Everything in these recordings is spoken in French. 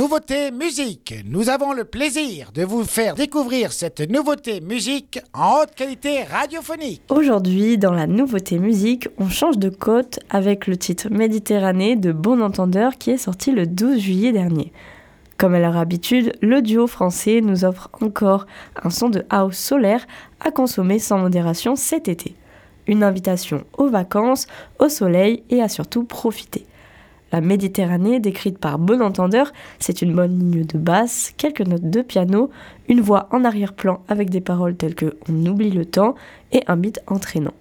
Nouveauté musique. Nous avons le plaisir de vous faire découvrir cette nouveauté musique en haute qualité radiophonique. Aujourd'hui, dans la nouveauté musique, on change de côte avec le titre Méditerranée de Bon Entendeur qui est sorti le 12 juillet dernier. Comme à leur habitude, le duo français nous offre encore un son de house solaire à consommer sans modération cet été. Une invitation aux vacances, au soleil et à surtout profiter. La Méditerranée, décrite par bon entendeur, c'est une bonne ligne de basse, quelques notes de piano, une voix en arrière-plan avec des paroles telles que On oublie le temps et un beat entraînant.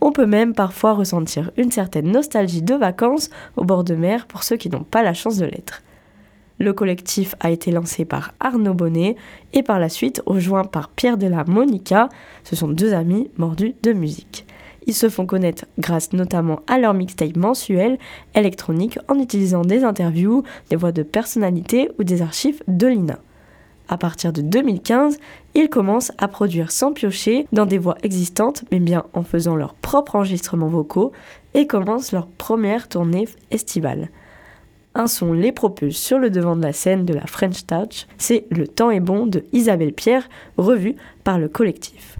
On peut même parfois ressentir une certaine nostalgie de vacances au bord de mer pour ceux qui n'ont pas la chance de l'être. Le collectif a été lancé par Arnaud Bonnet et par la suite rejoint par Pierre Della Monica. Ce sont deux amis mordus de musique. Ils se font connaître grâce notamment à leur mixtape mensuel électronique en utilisant des interviews, des voix de personnalités ou des archives de l'INA. À partir de 2015, ils commencent à produire sans piocher dans des voix existantes, mais bien en faisant leurs propres enregistrements vocaux et commencent leur première tournée estivale. Un son les propulse sur le devant de la scène de la French Touch, c'est Le temps est bon de Isabelle Pierre, revu par le collectif.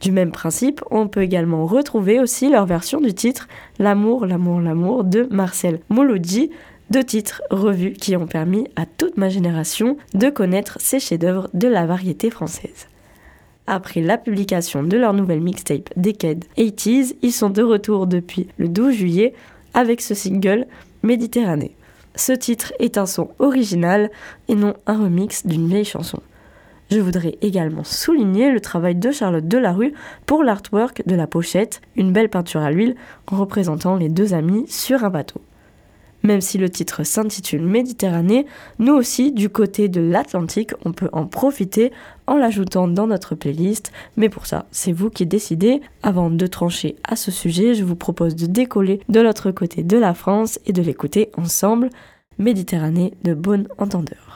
Du même principe, on peut également retrouver aussi leur version du titre L'amour, l'amour, l'amour de Marcel Moloudji, deux titres revus qui ont permis à toute ma génération de connaître ces chefs-d'œuvre de la variété française. Après la publication de leur nouvelle mixtape Decade 80s, ils sont de retour depuis le 12 juillet avec ce single Méditerranée. Ce titre est un son original et non un remix d'une vieille chanson. Je voudrais également souligner le travail de Charlotte Delarue pour l'artwork de la pochette, une belle peinture à l'huile représentant les deux amis sur un bateau. Même si le titre s'intitule Méditerranée, nous aussi, du côté de l'Atlantique, on peut en profiter en l'ajoutant dans notre playlist. Mais pour ça, c'est vous qui décidez. Avant de trancher à ce sujet, je vous propose de décoller de l'autre côté de la France et de l'écouter ensemble. Méditerranée de bon entendeur.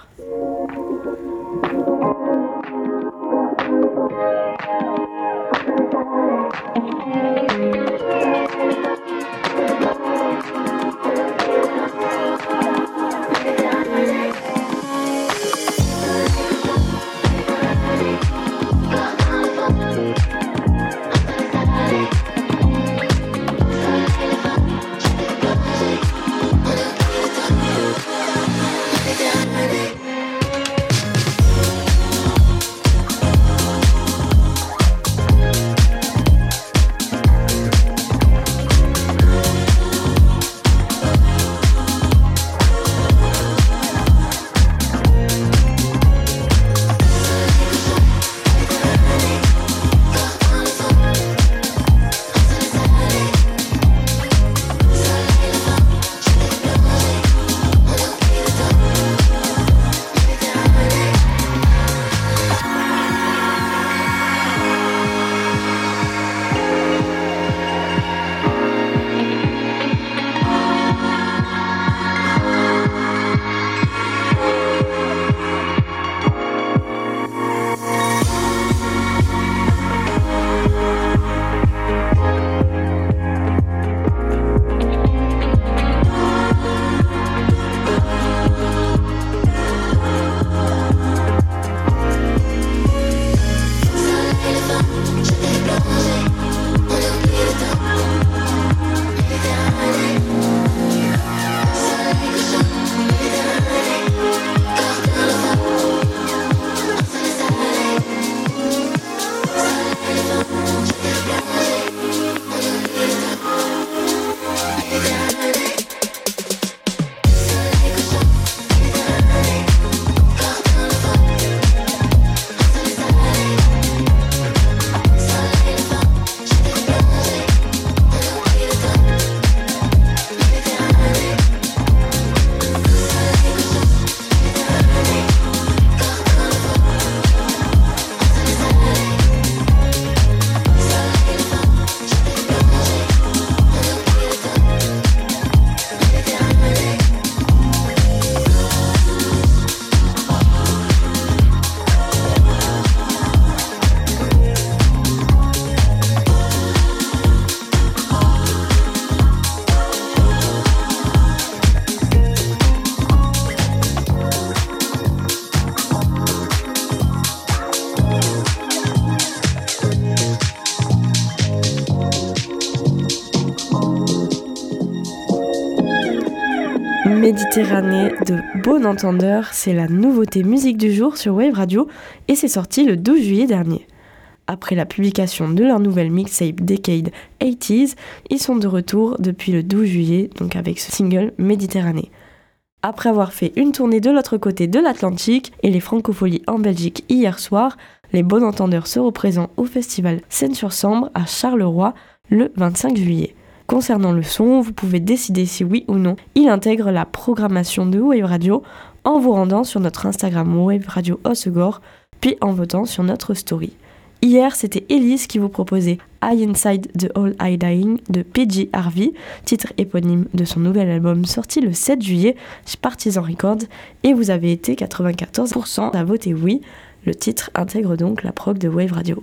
Méditerranée de Bon Entendeur, c'est la nouveauté musique du jour sur Wave Radio et c'est sorti le 12 juillet dernier. Après la publication de leur nouvelle mixtape Decade 80s, ils sont de retour depuis le 12 juillet, donc avec ce single Méditerranée. Après avoir fait une tournée de l'autre côté de l'Atlantique et les francopholies en Belgique hier soir, les Bon Entendeurs seront présents au festival Scène-sur-Sambre à Charleroi le 25 juillet. Concernant le son, vous pouvez décider si oui ou non il intègre la programmation de Wave Radio en vous rendant sur notre Instagram Wave Radio Osegor, puis en votant sur notre story. Hier, c'était Elise qui vous proposait I Inside the All I Dying de PG Harvey, titre éponyme de son nouvel album sorti le 7 juillet chez Partisan Records, et vous avez été 94% à voter oui. Le titre intègre donc la prog de Wave Radio.